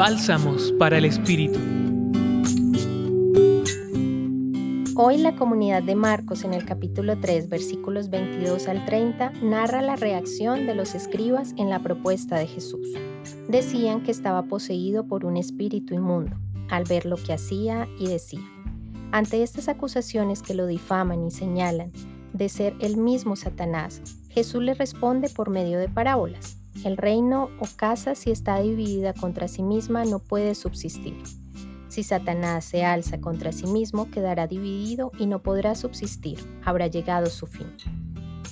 Bálsamos para el Espíritu. Hoy la comunidad de Marcos en el capítulo 3 versículos 22 al 30 narra la reacción de los escribas en la propuesta de Jesús. Decían que estaba poseído por un espíritu inmundo al ver lo que hacía y decía. Ante estas acusaciones que lo difaman y señalan de ser el mismo Satanás, Jesús le responde por medio de parábolas. El reino o casa si está dividida contra sí misma no puede subsistir. Si Satanás se alza contra sí mismo, quedará dividido y no podrá subsistir, habrá llegado su fin.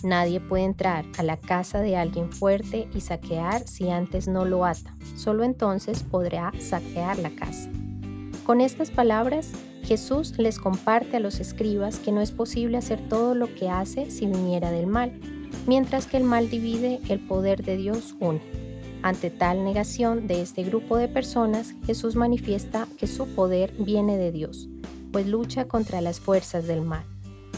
Nadie puede entrar a la casa de alguien fuerte y saquear si antes no lo ata. Solo entonces podrá saquear la casa. Con estas palabras, Jesús les comparte a los escribas que no es posible hacer todo lo que hace si viniera del mal, mientras que el mal divide, el poder de Dios une. Ante tal negación de este grupo de personas, Jesús manifiesta que su poder viene de Dios, pues lucha contra las fuerzas del mal.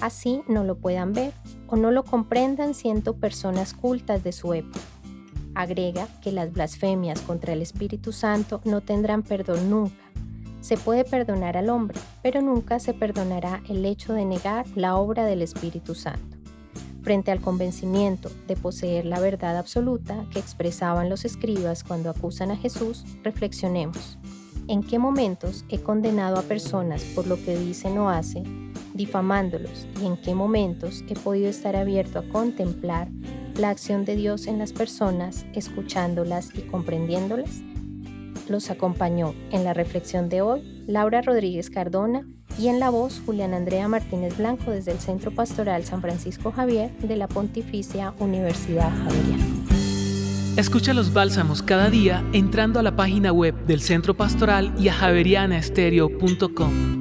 Así no lo puedan ver o no lo comprendan siendo personas cultas de su época. Agrega que las blasfemias contra el Espíritu Santo no tendrán perdón nunca. Se puede perdonar al hombre, pero nunca se perdonará el hecho de negar la obra del Espíritu Santo. Frente al convencimiento de poseer la verdad absoluta que expresaban los escribas cuando acusan a Jesús, reflexionemos. ¿En qué momentos he condenado a personas por lo que dicen o hacen, difamándolos? ¿Y en qué momentos he podido estar abierto a contemplar la acción de Dios en las personas, escuchándolas y comprendiéndolas? Los acompañó en la reflexión de hoy Laura Rodríguez Cardona y en la voz Julián Andrea Martínez Blanco desde el Centro Pastoral San Francisco Javier de la Pontificia Universidad Javeriana. Escucha los bálsamos cada día entrando a la página web del Centro Pastoral y a javerianaestereo.com.